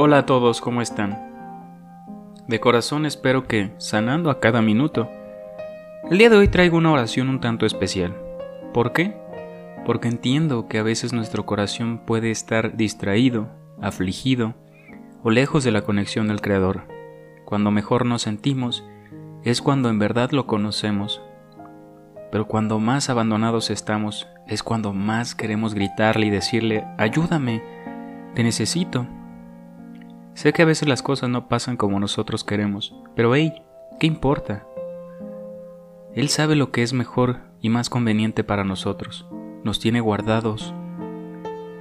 Hola a todos, ¿cómo están? De corazón espero que, sanando a cada minuto, el día de hoy traigo una oración un tanto especial. ¿Por qué? Porque entiendo que a veces nuestro corazón puede estar distraído, afligido o lejos de la conexión del Creador. Cuando mejor nos sentimos es cuando en verdad lo conocemos. Pero cuando más abandonados estamos es cuando más queremos gritarle y decirle, ayúdame, te necesito. Sé que a veces las cosas no pasan como nosotros queremos, pero hey, ¿qué importa? Él sabe lo que es mejor y más conveniente para nosotros. Nos tiene guardados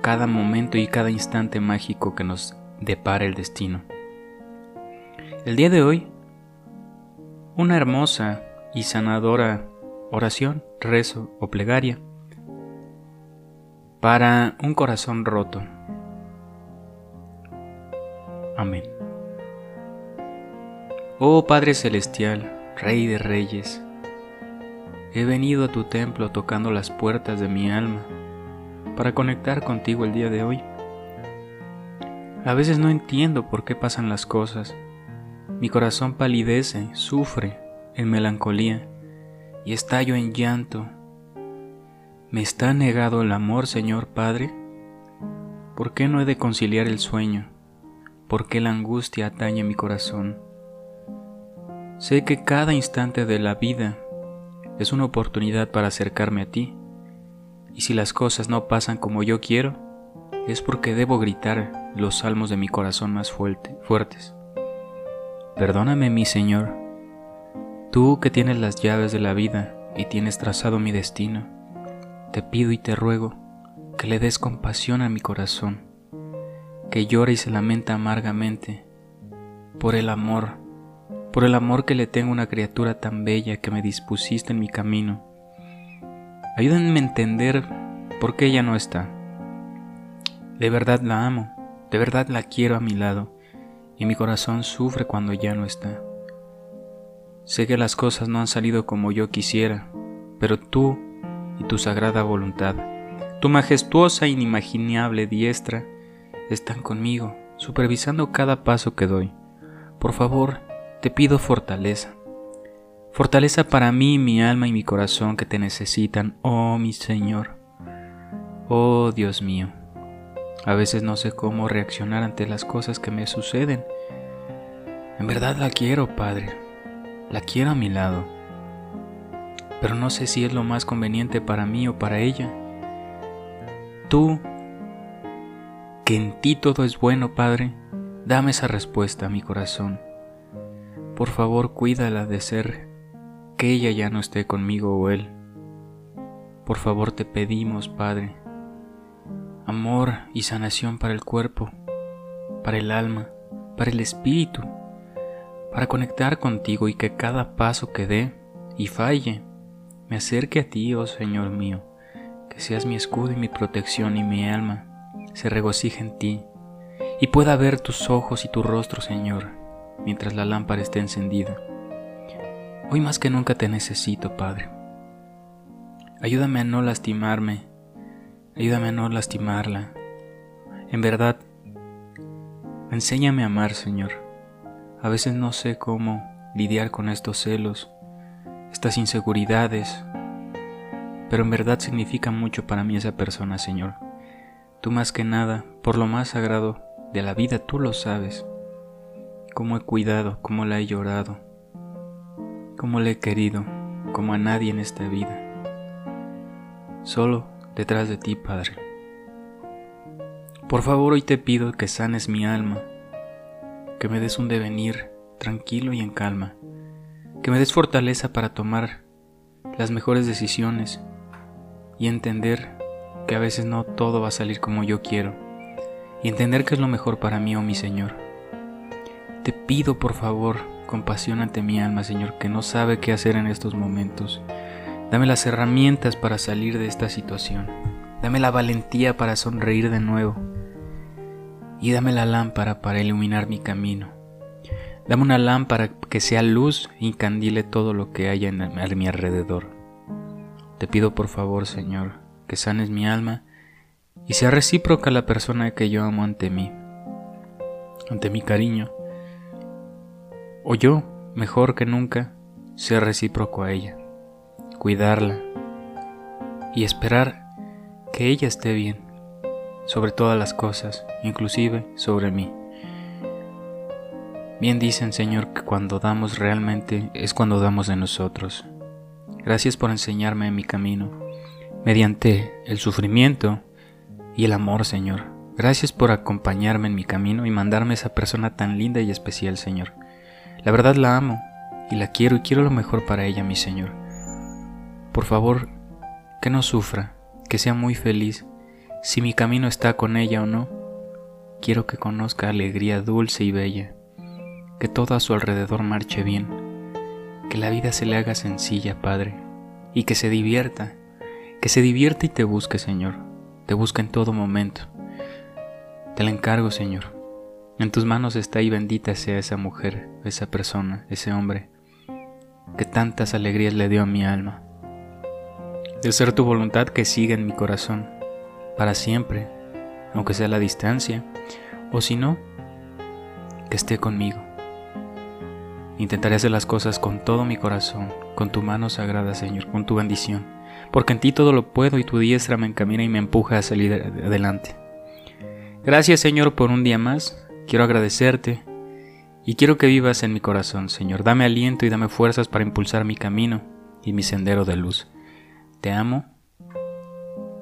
cada momento y cada instante mágico que nos depara el destino. El día de hoy, una hermosa y sanadora oración, rezo o plegaria para un corazón roto. Amén. Oh Padre Celestial, Rey de Reyes, he venido a tu templo tocando las puertas de mi alma para conectar contigo el día de hoy. A veces no entiendo por qué pasan las cosas. Mi corazón palidece, sufre en melancolía y estallo en llanto. ¿Me está negado el amor, Señor Padre? ¿Por qué no he de conciliar el sueño? ¿Por qué la angustia atañe mi corazón? Sé que cada instante de la vida es una oportunidad para acercarme a ti, y si las cosas no pasan como yo quiero, es porque debo gritar los salmos de mi corazón más fuertes. Perdóname, mi Señor, tú que tienes las llaves de la vida y tienes trazado mi destino, te pido y te ruego que le des compasión a mi corazón que llora y se lamenta amargamente por el amor, por el amor que le tengo a una criatura tan bella que me dispusiste en mi camino. Ayúdenme a entender por qué ella no está. De verdad la amo, de verdad la quiero a mi lado, y mi corazón sufre cuando ya no está. Sé que las cosas no han salido como yo quisiera, pero tú y tu sagrada voluntad, tu majestuosa e inimaginable diestra, están conmigo, supervisando cada paso que doy. Por favor, te pido fortaleza. Fortaleza para mí, mi alma y mi corazón que te necesitan, oh mi Señor. Oh Dios mío. A veces no sé cómo reaccionar ante las cosas que me suceden. En verdad la quiero, Padre. La quiero a mi lado. Pero no sé si es lo más conveniente para mí o para ella. Tú que en ti todo es bueno, Padre, dame esa respuesta a mi corazón. Por favor, cuídala de ser que ella ya no esté conmigo o él. Por favor, te pedimos, Padre, amor y sanación para el cuerpo, para el alma, para el espíritu, para conectar contigo y que cada paso que dé y falle me acerque a ti, oh Señor mío, que seas mi escudo y mi protección y mi alma se regocija en ti y pueda ver tus ojos y tu rostro, Señor, mientras la lámpara esté encendida. Hoy más que nunca te necesito, Padre. Ayúdame a no lastimarme, ayúdame a no lastimarla. En verdad, enséñame a amar, Señor. A veces no sé cómo lidiar con estos celos, estas inseguridades, pero en verdad significa mucho para mí esa persona, Señor. Tú más que nada, por lo más sagrado de la vida, tú lo sabes. Cómo he cuidado, cómo la he llorado, cómo la he querido, como a nadie en esta vida. Solo detrás de ti, Padre. Por favor, hoy te pido que sanes mi alma, que me des un devenir tranquilo y en calma, que me des fortaleza para tomar las mejores decisiones y entender que a veces no todo va a salir como yo quiero y entender que es lo mejor para mí, oh mi Señor. Te pido por favor compasión ante mi alma, Señor, que no sabe qué hacer en estos momentos. Dame las herramientas para salir de esta situación. Dame la valentía para sonreír de nuevo. Y dame la lámpara para iluminar mi camino. Dame una lámpara que sea luz y candile todo lo que haya a mi alrededor. Te pido por favor, Señor, que sanes mi alma y sea recíproca la persona que yo amo ante mí. ante mi cariño, o yo, mejor que nunca, ser recíproco a ella, cuidarla y esperar que ella esté bien, sobre todas las cosas, inclusive sobre mí. Bien dicen, Señor, que cuando damos realmente es cuando damos de nosotros. Gracias por enseñarme en mi camino, mediante el sufrimiento y el amor, Señor. Gracias por acompañarme en mi camino y mandarme esa persona tan linda y especial, Señor. La verdad la amo y la quiero y quiero lo mejor para ella, mi Señor. Por favor, que no sufra, que sea muy feliz. Si mi camino está con ella o no, quiero que conozca alegría dulce y bella, que todo a su alrededor marche bien, que la vida se le haga sencilla, Padre, y que se divierta, que se divierta y te busque, Señor, te busque en todo momento. Te la encargo, Señor. En tus manos está y bendita sea esa mujer, esa persona, ese hombre, que tantas alegrías le dio a mi alma. De ser tu voluntad que siga en mi corazón, para siempre, aunque sea a la distancia, o si no, que esté conmigo. Intentaré hacer las cosas con todo mi corazón, con tu mano sagrada, Señor, con tu bendición, porque en ti todo lo puedo y tu diestra me encamina y me empuja a salir adelante. Gracias, Señor, por un día más, Quiero agradecerte y quiero que vivas en mi corazón, Señor. Dame aliento y dame fuerzas para impulsar mi camino y mi sendero de luz. Te amo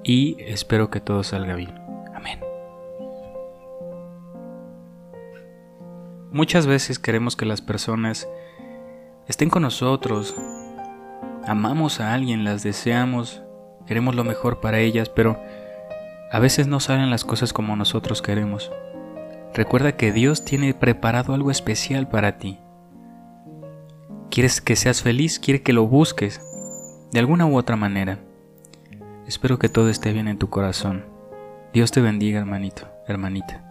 y espero que todo salga bien. Amén. Muchas veces queremos que las personas estén con nosotros, amamos a alguien, las deseamos, queremos lo mejor para ellas, pero a veces no salen las cosas como nosotros queremos. Recuerda que Dios tiene preparado algo especial para ti. Quieres que seas feliz, quiere que lo busques, de alguna u otra manera. Espero que todo esté bien en tu corazón. Dios te bendiga, hermanito, hermanita.